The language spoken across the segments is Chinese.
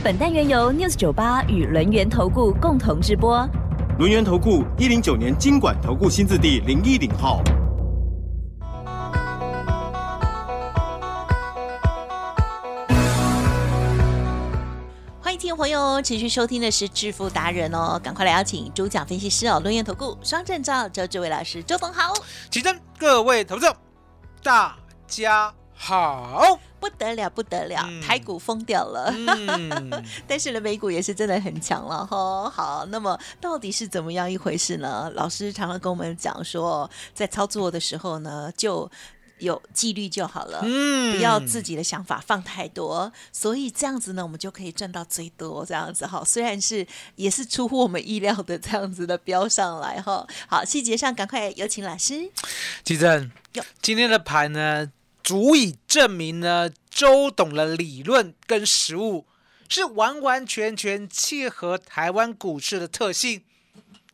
本单元由 News 九八与轮源投顾共同直播。轮源投顾一零九年经管投顾新字第零一零号。欢迎听众朋友持续收听的是致富达人哦，赶快来邀请主讲分析师哦，轮源投顾双证照周志伟老师，周董好，起真，各位投资，大家好。不得了，不得了，嗯台股疯掉了。嗯，但是呢，美股也是真的很强了哈。好，那么到底是怎么样一回事呢？老师常常跟我们讲说，在操作的时候呢，就有纪律就好了。嗯不要自己的想法放太多，所以这样子呢，我们就可以赚到最多。这样子哈，虽然是也是出乎我们意料的这样子的标上来哈。好，细节上赶快有请老师。起真哟，今天的盘呢，足以证明呢，周董的理论跟实务是完完全全契合台湾股市的特性。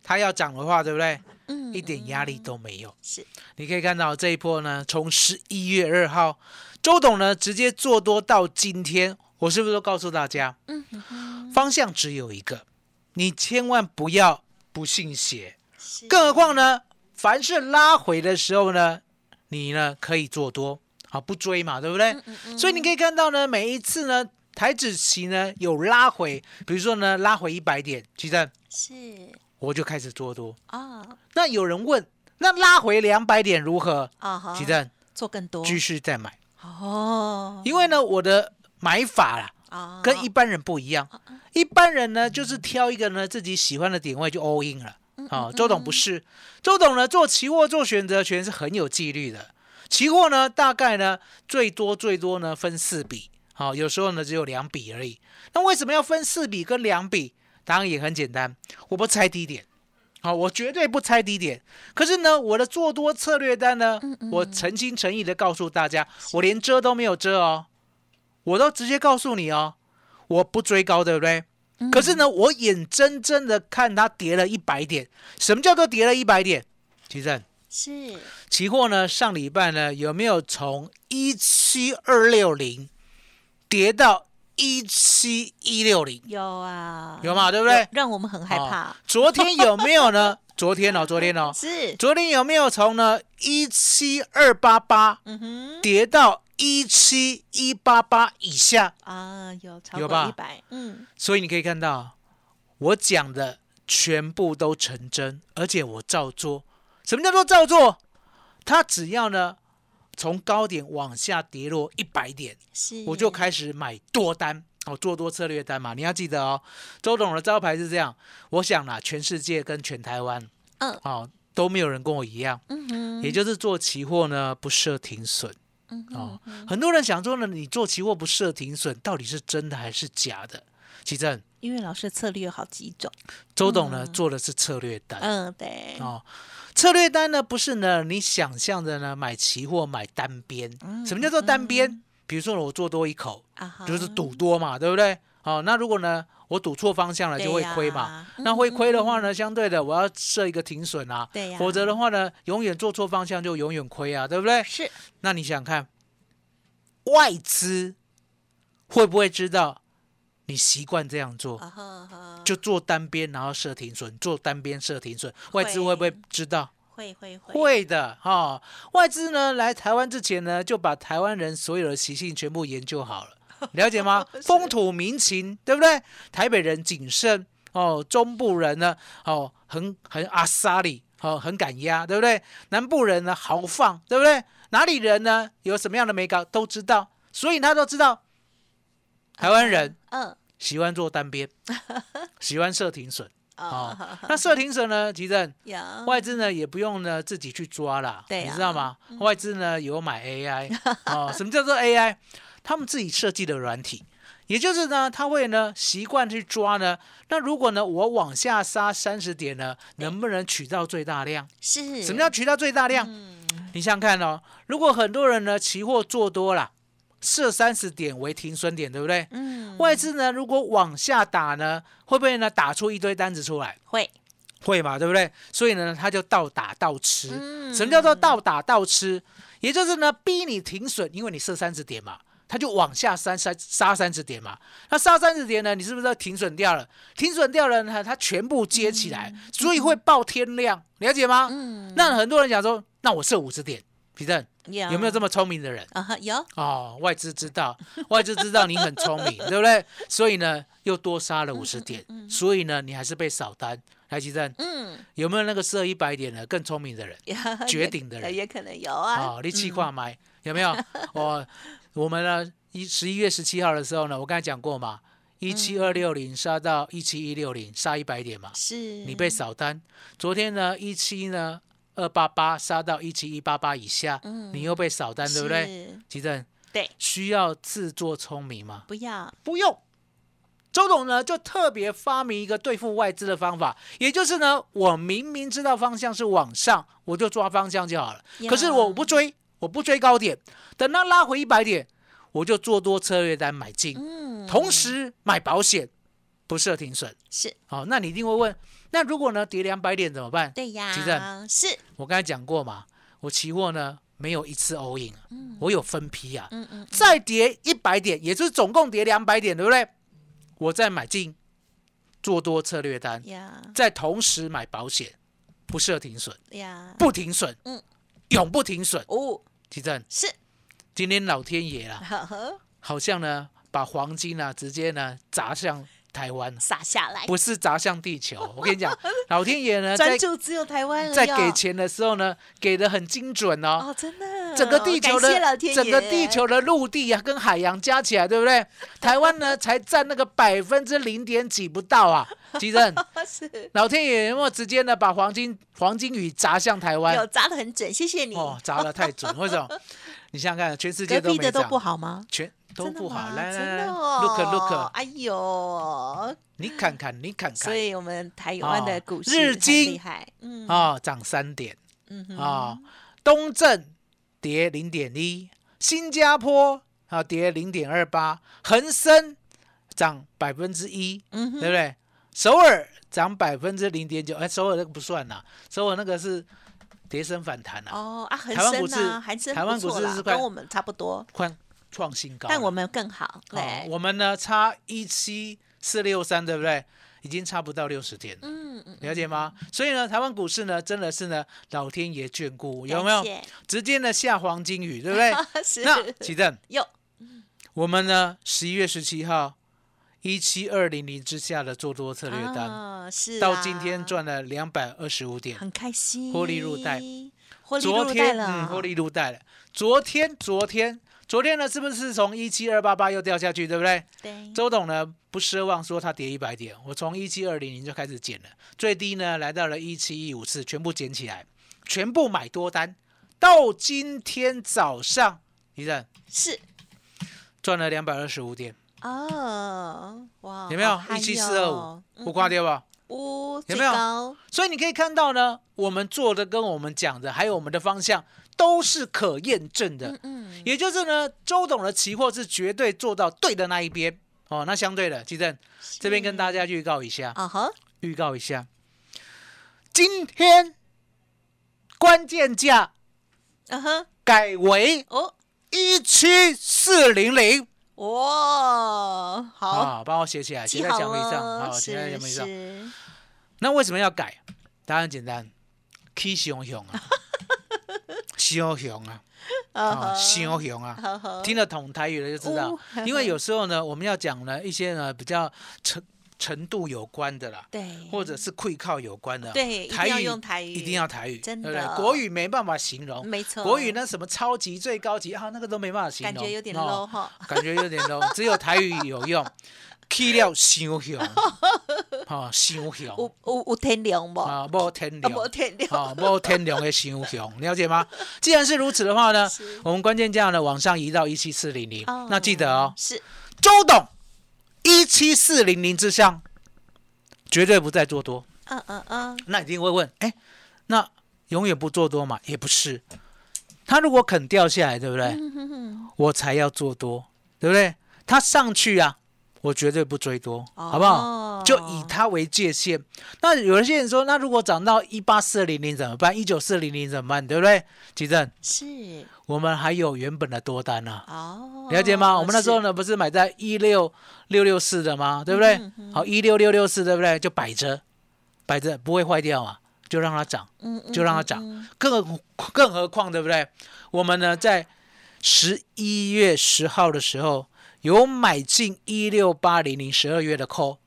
他要涨的话，对不对？嗯一点压力都没有。是你可以看到这一波呢，从十一月二号，周董呢直接做多到今天，我是不是都告诉大家，嗯方向只有一个，你千万不要不信邪。更何况呢，凡是拉回的时候呢，你呢可以做多，好不追嘛，对不对？嗯所以你可以看到呢，每一次呢，台指期呢有拉回，比如说呢拉回一百点，其实是我就开始做多。啊那有人问，那拉回两百点如何？啊哈，其实做更多继续再买，哦因为呢我的买法啦。啊跟一般人不一样，一般人呢就是挑一个呢自己喜欢的点位就 all in 了。啊、周董不是，周董呢做期货做选择权是很有纪律的。期货呢大概呢最多最多呢分四笔，好、有时候呢只有两笔而已。那为什么要分四笔跟两笔？当然也很简单，我不猜低点，好、我绝对不猜低点。可是呢，我的做多策略单呢，我诚心诚意的告诉大家，我连遮都没有遮哦，我都直接告诉你哦，我不追高，对不对？可是呢，我眼睁睁的看它跌了一百点。什么叫做跌了一百点？其实是期货呢，上礼拜呢有没有从一七二六零跌到一七一六零？有啊，有嘛对不对有让我们很害怕哦。昨天有没有呢？昨天哦，昨天哦，是，昨天有没有从呢一七二八八嗯哼，跌到一七一八八以下？啊，有超有吧过一百，嗯，所以你可以看到，我讲的全部都成真，而且我照做。什么叫做照做？它只要呢从高点往下跌落一百点，是，我就开始买多单哦，做多策略单嘛。你要记得哦，周董的招牌是这样。我想啦，全世界跟全台湾，嗯哦，都没有人跟我一样，嗯哼，也就是做期货呢不设停损。嗯哦，很多人想说呢，你做期货不设停损，到底是真的还是假的？其正因为老师的策略有好几种，周董呢、做的是策略单、嗯，对，哦，策略单呢不是呢你想象的呢买期货买单边，什么叫做单边？比如说我做多一口，啊，就是赌多嘛，对不对？好、那如果呢我赌错方向了就会亏嘛，那会亏的话呢，相对的我要设一个停损啊，对呀。否则的话呢，永远做错方向就永远亏啊，对不对？是。那你想想看，外资会不会知道你习惯这样做？就做单边，然后设停损，做单边设停损，外资会不会知道？会会会，会的哈、哦。外资呢来台湾之前呢，就把台湾人所有的习性全部研究好了，了解吗？风土民情，对不对？台北人谨慎哦，中部人呢哦很很阿萨里哦很敢压，对不对？南部人呢豪放，对不对？哪里人呢有什么样的美感都知道，所以他都知道台湾人嗯喜欢做单边，喜欢设停损。哦啊，，那设停损呢？其实有外资呢也不用呢自己去抓啦，你知道吗？外资呢有买 AI 哦，什么叫做 AI？他们自己设计的软体，也就是呢，他会呢习惯去抓呢。那如果呢我往下杀三十点呢，能不能取到最大量？是什么叫取到最大量？你想想看哦，如果很多人呢期货做多了，设三十点为停损点，对不对？嗯外资呢如果往下打呢，会不会呢打出一堆单子出来？会会嘛，对不对？所以呢，他就倒打倒吃。嗯什么叫做倒打倒吃？也就是呢，逼你停损，因为你设三十点嘛，他就往下三杀杀三十点嘛。那杀三十点呢，你是不是要停损掉了？停损掉了呢，它全部接起来，所以会爆天量，了解吗？嗯那很多人讲说，那我设五十点，皮正有有没有这么聪明的人？啊哈有哦，外资知道，外资知道你很聪明，对不对？所以呢，又多杀了五十点，所以呢，你还是被扫单。来，吉正，嗯有没有那个设一百点的更聪明的人？绝也顶的人也可能有啊哦，你气化买有没有？我我们呢，一十一月十七号的时候呢，我刚才讲过嘛，一七二六零杀到一七一六零，杀一百点嘛，是你被扫单。昨天呢，一七呢二八八杀到一七一八八以下，你又被扫单，对不对？是吉正，对，需要自作聪明吗？不要不用。周董呢就特别发明一个对付外资的方法，也就是呢，我明明知道方向是往上，我就抓方向就好了。可是我不追，我不追高点，等它拉回一百点，我就做多策略单买进，嗯同时买保险，不设停损。是。好、那你一定会问，那如果呢跌两百点怎么办？对呀吉正是。我刚才讲过嘛，我期货呢没有一次 all in，、我有分批啊。嗯嗯再跌一百点，也就是总共跌两百点，对不对？我再买进做多策略单，呀。再同时买保险，不设停损，呀。不停损，嗯。永不停损。哦。奇正，是。今天老天爷啦，好像呢把黄金啊直接呢砸向台湾，撒下来，不是砸向地球。我跟你讲，老天爷呢在专注只有台湾了在给钱的时候呢，给的很精准哦。哦，真的，整个地球的整个地球的陆地啊，跟海洋加起来，对不对？台湾呢才占那个百分之零点几不到啊，吉正，是老天爷有没有直接呢把黄金黄金雨砸向台湾有湾？砸的很准，谢谢你。哦，砸的太准，为什么？你想想看，全世界都没的都不，好吗？全都不好。来来来的哦，look look，哎呦，你看看，你看看，所以我们台湾的哦股市很日经厉害，嗯。啊，涨三点嗯哼。啊，东证跌零点一，新加坡啊跌零点二八，恒生涨百分之一，嗯哼。对不对？首尔涨百分之零点九，哎，首尔那个不算啦，首尔那个是跌升反弹啊，哦啊，恒台湾股市台湾股市是跟我们差不多，创创新高。但我们更好，哦，我们呢差一七四六三，对不对？已经差不到六十天了。嗯嗯，了解吗？所以呢，台湾股市呢，真的是呢，老天爷眷顾，有没有？直接呢下黄金雨，对不对？谢那是启正，有我们呢十一月十七号一七二零零之下的做多策略单，啊是到啊今天赚了两百二十五点，很开心，获利入袋，获利昨入袋了，天嗯获利入袋了。昨天昨天昨天呢，是不是从一七二八八又掉下去，对不对？对，周董呢不奢望说它跌一百点，我从一七二零零就开始减了，最低呢来到了一七一五四，全部减起来，全部买多单，到今天早上，你看是。赚了两百二十五点，哦，哇，有没有？一七四二五，不挂掉吧？五，有没有？所以你可以看到呢，我们做的跟我们讲的，还有我们的方向都是可验证的。嗯，也就是呢，周董的期货是绝对做到对的那一边。哦。那相对的，基正这边跟大家预告一下，啊哈，预告一下，今天关键价嗯哼，改为哦，一七四零零。哇，好，啊，帮我写起来，写在记好讲义上，好，写在是讲义上。那为什么要改？答案很简单，K 熊熊啊，熊熊啊，啊，熊熊啊，听得懂台语的就知道。哦，因为有时候呢，我们要讲呢一些呢比较程程度有关的啦，对，或者是会靠有关的，对一定要用台语。一定要台语，真的。国语没办法形容，没错，国语呢什么超级最高级啊，那个都没办法形容，感觉有点哦 low 哈，感觉有点 low，只有台语有用。去了伤雄，哈伤有雄有有天良无？啊，啊，无天良，无天良，啊，无天良的伤雄，了解吗？既然是如此的话呢，我们关键价呢往上移到一七四零零哦，那记得哦，是周董一七四零零之上，绝对不再做多。嗯嗯嗯，那一定会问，哎，那永远不做多嘛？也不是，他如果肯掉下来，对不对？我才要做多，对不对？他上去啊，我绝对不追多，好不好？就以它为界限。那有些人说，那如果涨到一八四零零怎么办？一九四零零怎么办？对不对？吉正，是我们还有原本的多单呢、哦，了解吗？我们那时候呢，不是买在一六六六四的吗？对不对？好，一六六六四，对不对？就摆着，摆着不会坏掉啊，就让它涨，就让它涨。更何更何况，对不对？我们呢，在十一月十号的时候，有买进一六八零零十二月的 call，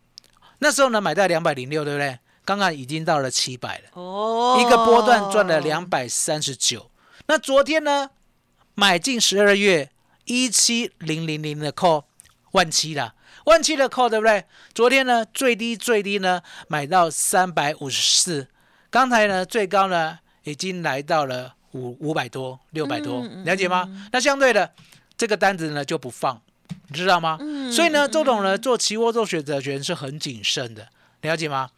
那时候呢，买在两百零六，对不对？刚刚已经到了七百了。哦，一个波段赚了两百三十九。那昨天呢，买进十二月一七零零零的 call 万七啦，万七的 call 对不对？昨天呢最低最低呢买到三百五十四，刚才呢最高呢已经来到了五五百多六百多，了解吗？那相对的这个单子呢就不放，你知道吗？嗯所以呢，周董呢做期货做选择权是很谨慎的，了解吗？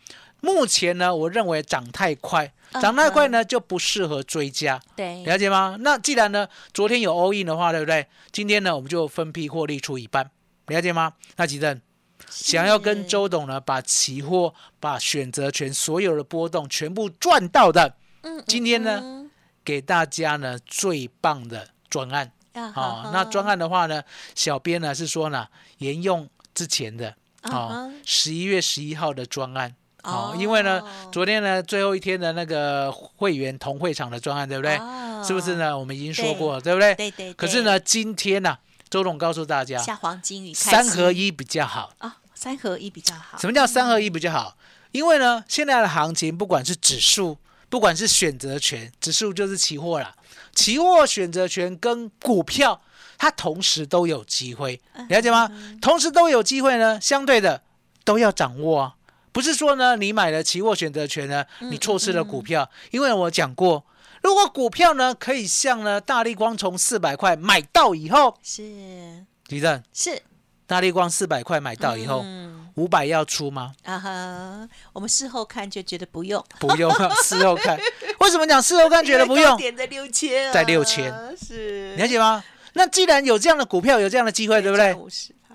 目前呢，我认为涨太快，嗯涨太快呢就不适合追加，对，了解吗？那既然呢昨天有 all in 的话，对不对？今天呢我们就分批获利出一半，了解吗？那吉正想要跟周董呢把期货、把选择权所有的波动全部赚到的，嗯今天呢嗯给大家呢最棒的专案。嗯好、那专案的话呢，小编呢是说呢，沿用之前的嗯哦哼，十一月十一号的专案。哦哦，因为呢，昨天呢最后一天的那个会员同会场的专案，对不对？哦是不是呢？我们已经说过了，对不对？对对，可是呢，今天呢、周董告诉大家，下黄金三合一比较好。啊，三合一比较好。什么叫三合一比较好？因为呢，现在的行情不管是指数，不管是选择权，指数就是期货啦，期货、选择权跟股票，它同时都有机会，了解吗？同时都有机会呢，相对的都要掌握啊。不是说呢，你买了期货选择权呢，你错失了股票，因为我讲过，如果股票呢可以像呢大力光从四百块买到以后，是。李正，是。大力光四百块买到以后，嗯五百要出吗？啊哈，我们事后看就觉得不用，不用啊，事后看。为什么讲事后看觉得不用？点在六千啊，在6000是了解吗？那既然有这样的股票，有这样的机会，对不对？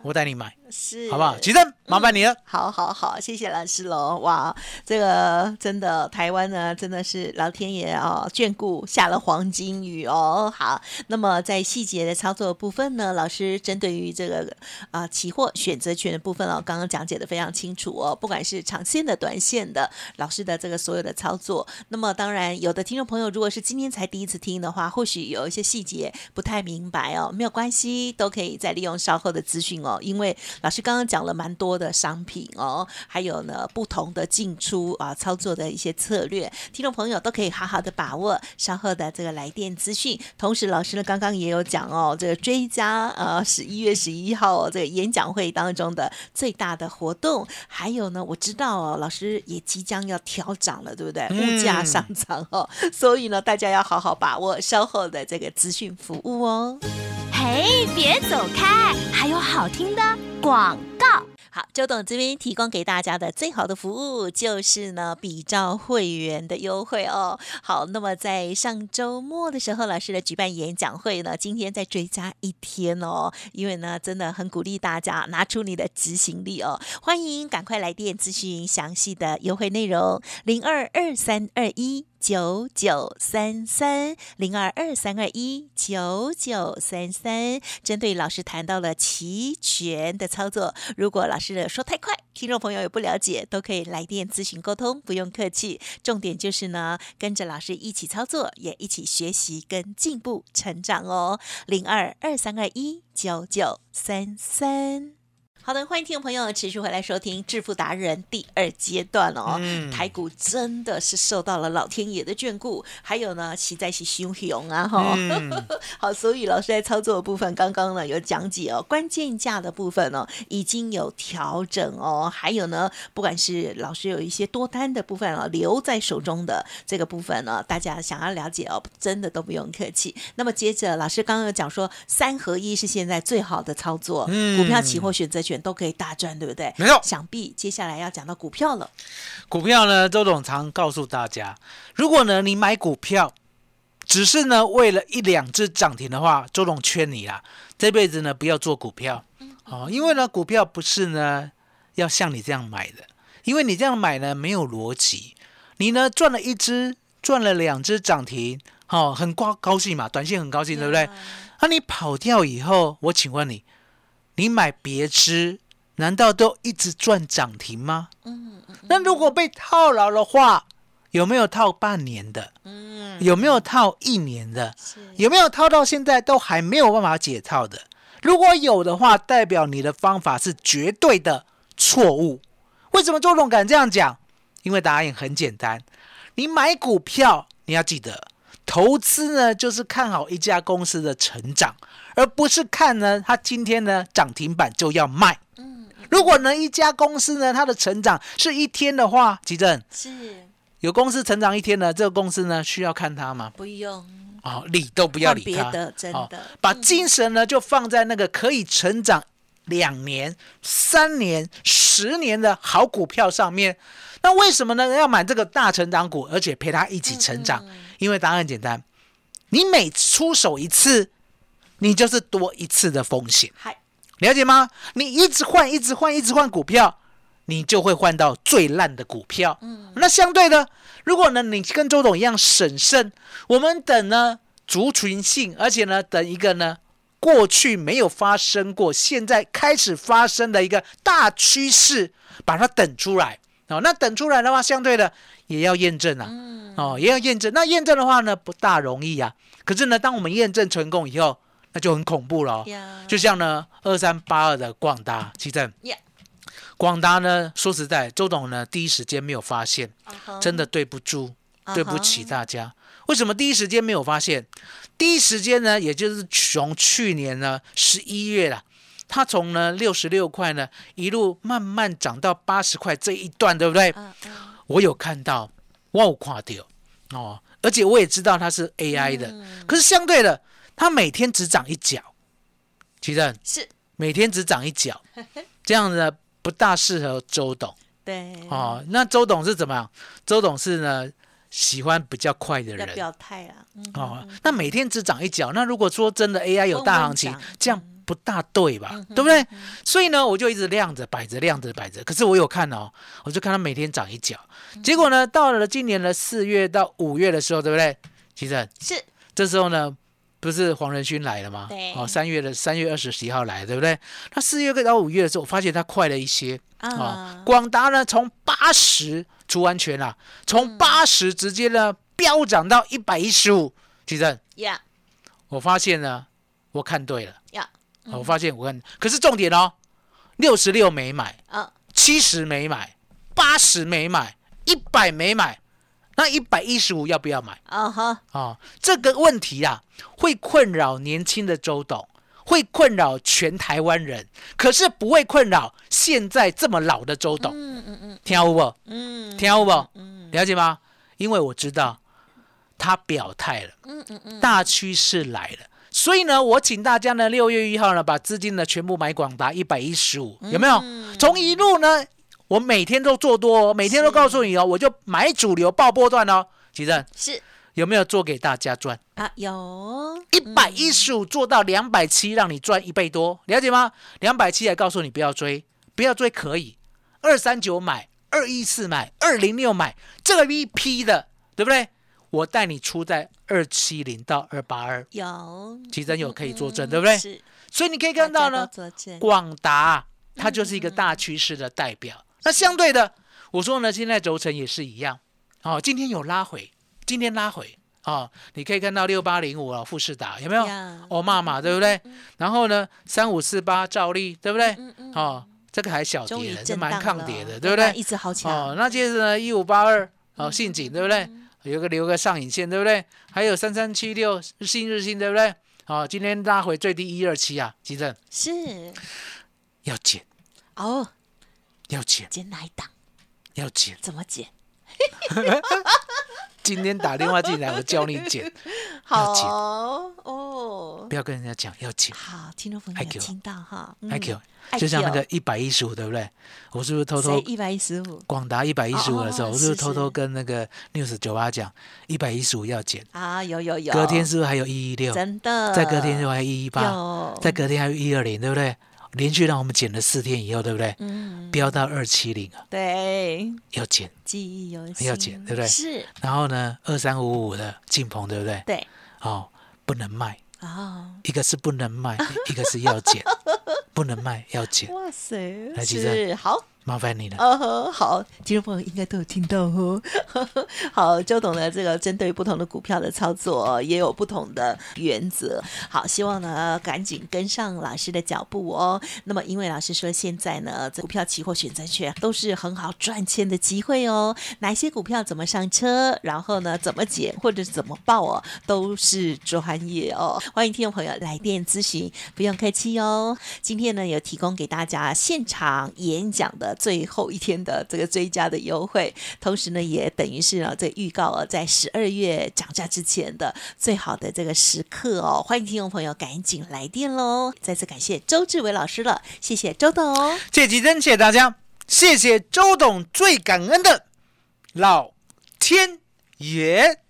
我带你买，是好不好？吉正，麻烦你了。好好好，谢谢老师喽！哇，这个真的台湾呢，真的是老天爷哦眷顾，下了黄金雨哦。好，那么在细节的操作的部分呢，老师针对于这个啊、期货选择权的部分哦，刚刚讲解的非常清楚哦，不管是长线的、短线的，老师的这个所有的操作。那么当然，有的听众朋友如果是今天才第一次听的话，或许有一些细节不太明白哦，没有关系，都可以再利用稍后的资讯哦。因为老师刚刚讲了蛮多的商品哦，还有呢不同的进出啊操作的一些策略，听众朋友都可以好好的把握稍后的这个来电资讯。同时，老师呢刚刚也有讲哦，这个追加呃十一月十一号、哦、这个演讲会当中的最大的活动，还有呢我知道哦，老师也即将要调涨了，对不对？物价上涨哦，所以呢大家要好好把握稍后的这个资讯服务哦。嘿，别走开，还有好听的广告。好，周董这边提供给大家的最好的服务就是呢，比照会员的优惠哦。好，那么在上周末的时候，老师的举办演讲会呢，今天再追加一天哦，因为呢，真的很鼓励大家拿出你的执行力哦。欢迎赶快来电咨询详细的优惠内容，零二二三二一。九九三三零二二三二一九九三三，针对老师谈到了期权的操作，如果老师的说太快，听众朋友也不了解，都可以来电咨询沟通，不用客气。重点就是呢，跟着老师一起操作，也一起学习跟进步成长哦。零二二三二一九九三三。好的，欢迎听众朋友持续回来收听《致富达人》第二阶段哦。嗯台股真的是受到了老天爷的眷顾，还有呢，实在是汹涌啊哈。嗯，好，所以老师在操作的部分，刚刚呢有讲解哦，关键价的部分哦已经有调整哦，还有呢，不管是老师有一些多单的部分哦留在手中的这个部分呢，大家想要了解哦，真的都不用客气。那么接着老师刚刚有讲说，三合一是现在最好的操作，嗯股票、期货、选择权选都可以大赚，对不对？没错想必接下来要讲到股票了。股票呢，周董常告诉大家，如果呢你买股票，只是呢为了一两只涨停的话，周董劝你啦，这辈子呢不要做股票，哦，因为呢股票不是呢要像你这样买的，因为你这样买呢没有逻辑，你呢赚了一只，赚了两只涨停，哦，很高高兴嘛，短线很高兴，对不对？那你跑掉以后，我请问你，你买别只，难道都一直赚涨停吗？嗯那如果被套牢的话，有没有套半年的？嗯，有没有套一年的？是有没有套到现在都还没有办法解套的？如果有的话，代表你的方法是绝对的错误。为什么周董敢这样讲？因为答案很简单，你买股票你要记得，投资呢就是看好一家公司的成长，而不是看呢它今天呢涨停板就要卖。如果呢一家公司呢它的成长是一天的话，吉正是有公司成长一天呢，这个公司呢需要看它吗？不用哦，理都不要理它。别的，真哦的把精神呢就放在那个可以成长两年、三年、十年的好股票上面。那为什么呢？要买这个大成长股，而且陪它一起成长？因为答案很简单，你每出手一次，你就是多一次的风险。嗨，了解吗？你一直换，一直换，一直换股票，你就会换到最烂的股票。嗯，那相对的，如果呢你跟周董一样审慎，我们等呢族群性，而且呢等一个呢过去没有发生过，现在开始发生的一个大趋势，把它等出来。哦，那等出来的话，相对的也要验证啊。哦，也要验证。那验证的话呢，不大容易啊。可是呢，当我们验证成功以后，那就很恐怖了、就像呢，二三八二的广达，其正。呀，广达呢，说实在，周董呢第一时间没有发现，真的对不住，嗯对不起大家。为什么第一时间没有发现？第一时间呢，也就是从去年呢十一月啦，它从呢六十六块呢一路慢慢涨到八十块这一段，对不对？我有看到，我有看到哦，而且我也知道它是 AI 的，嗯。可是相对的，它每天只涨一角，其正是每天只涨一角，这样呢不大适合周董对哦。那周董是怎么样？周董是呢喜欢比较快的人表态啊，嗯哦。那每天只涨一角，那如果说真的 AI 有大行情这样不大对吧？对不对？所以呢，我就一直晾着摆着，晾着摆着。可是我有看哦，我就看他每天涨一角。结果呢，到了今年的四月到五月的时候，对不对？其实是这时候呢，不是黄仁勋来了吗？对哦，三月的三月二十几号来，对不对？那四月到五月的时候，我发现它快了一些啊啊。广达呢，从八十除完全啦，从八十直接呢飙涨到一百一十五。其实呀我发现呢，我看对了。呀我发现我看，可是重点哦，六十六没买，啊七十没买，八十没买，一百没买，那一百一十五要不要买？啊哈啊、这个问题啊，会困扰年轻的周董，会困扰全台湾人，可是不会困扰现在这么老的周董。嗯嗯嗯听有不？嗯听有不？嗯了解吗？因为我知道他表态了，嗯嗯嗯大趋势来了。所以呢，我请大家呢，六月一号呢，把资金呢全部买广达一百一十五，有没有？嗯从一路呢，我每天都做多、哦，每天都告诉你哦，我就买主流爆波段哦。其正是有没有做给大家赚？啊有一百一十五做到两百七，让你赚一倍多，了解吗？两百七还告诉你不要追，不要追可以，二三九买，二一四买，二零六买，这个一批的，对不对？我带你出在二七零到二八二，有其实有可以作证，对不对？是所以你可以看到呢广达它就是一个大趋势的代表。那相对的，我说呢，现在轴承也是一样。哦，今天有拉回，今天拉回。哦，你可以看到六八零五啊，富士达有没有呀？欧妈妈对不对？然后呢，三五四八兆利对不对？哦，这个还小跌的，这蛮抗跌的，对不对？一直好哦，那接着呢，一五八二哦，信锦对不对？有个留个上影线对不对？还有三三七六新日新对不对？哦，今天拉回最低一二七啊，急诊是要减，哦，要减，减哪一档？要减。怎么减？今天打电话进来，我教你减。好减哦，不要跟人家讲要减。好，听众朋友听到哈 Q，爱就像那个一百一十五，对不对？我是不是偷偷一百一十五广达一百一十五的时候，哦我是不是是偷偷跟那个 News 九八讲一百一十五要减？啊？有有有，隔天是不是还有一一六？真的，在隔天就还一一八，有再隔天还有一二零，对不对？连续让我们减了四天以后，对不对？嗯，飙到二七零啊，对，要减。记忆犹新，要减对不对？是，然后呢，二三五五的进棚，对不对？对，哦，不能卖，哦，一个是不能卖，一个是要减，不能卖要减，哇塞，来其实好。麻烦你了。呃呵，好，听众朋友应该都有听到哦。好，周董呢，这个针对不同的股票的操作也有不同的原则。好，希望呢赶紧跟上老师的脚步哦。那么，因为老师说现在呢，股票期货选择权都是很好赚钱的机会哦。哪些股票怎么上车，然后呢怎么减或者怎么报哦，都是专业哦。欢迎听众朋友来电咨询，不用客气哦。今天呢有提供给大家现场演讲的最后一天的这个追加的优惠，同时呢也等于是啊这预告啊在十二月涨价之前的最好的这个时刻哦。欢迎听众朋友赶紧来电喽！再次感谢周志伟老师了，谢谢周董。谢吉珍，谢谢大家，谢谢周董，最感恩的老天爷。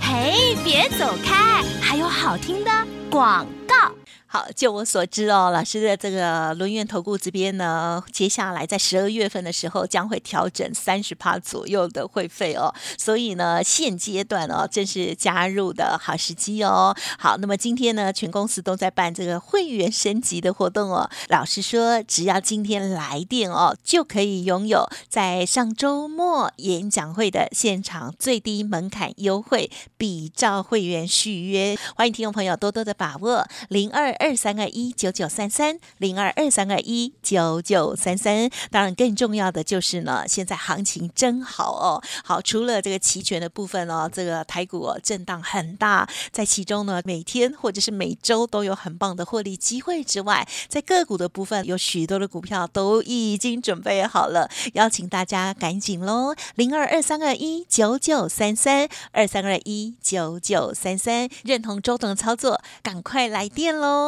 嘿，别走开，还有好听的广告。好，就我所知哦，老师的这个轮源投顾这边呢，接下来在十二月份的时候将会调整三十趴左右的会费哦，所以呢，现阶段哦，正是加入的好时机哦。好，那么今天呢，全公司都在办这个会员升级的活动哦。老师说，只要今天来电哦，就可以拥有在上周末演讲会的现场最低门槛优惠，比照会员续约。欢迎听众朋友多多的把握零二二三二一九九三三零二二三二一九九三三。当然，更重要的就是呢，现在行情真好哦。好，除了这个期权的部分哦，这个台股震荡很大，在其中呢，每天或者是每周都有很棒的获利机会之外，在个股的部分有许多的股票都已经准备好了，邀请大家赶紧喽，零二二三二一九九三三二三二一九九三三，认同周董的操作，赶快来电喽。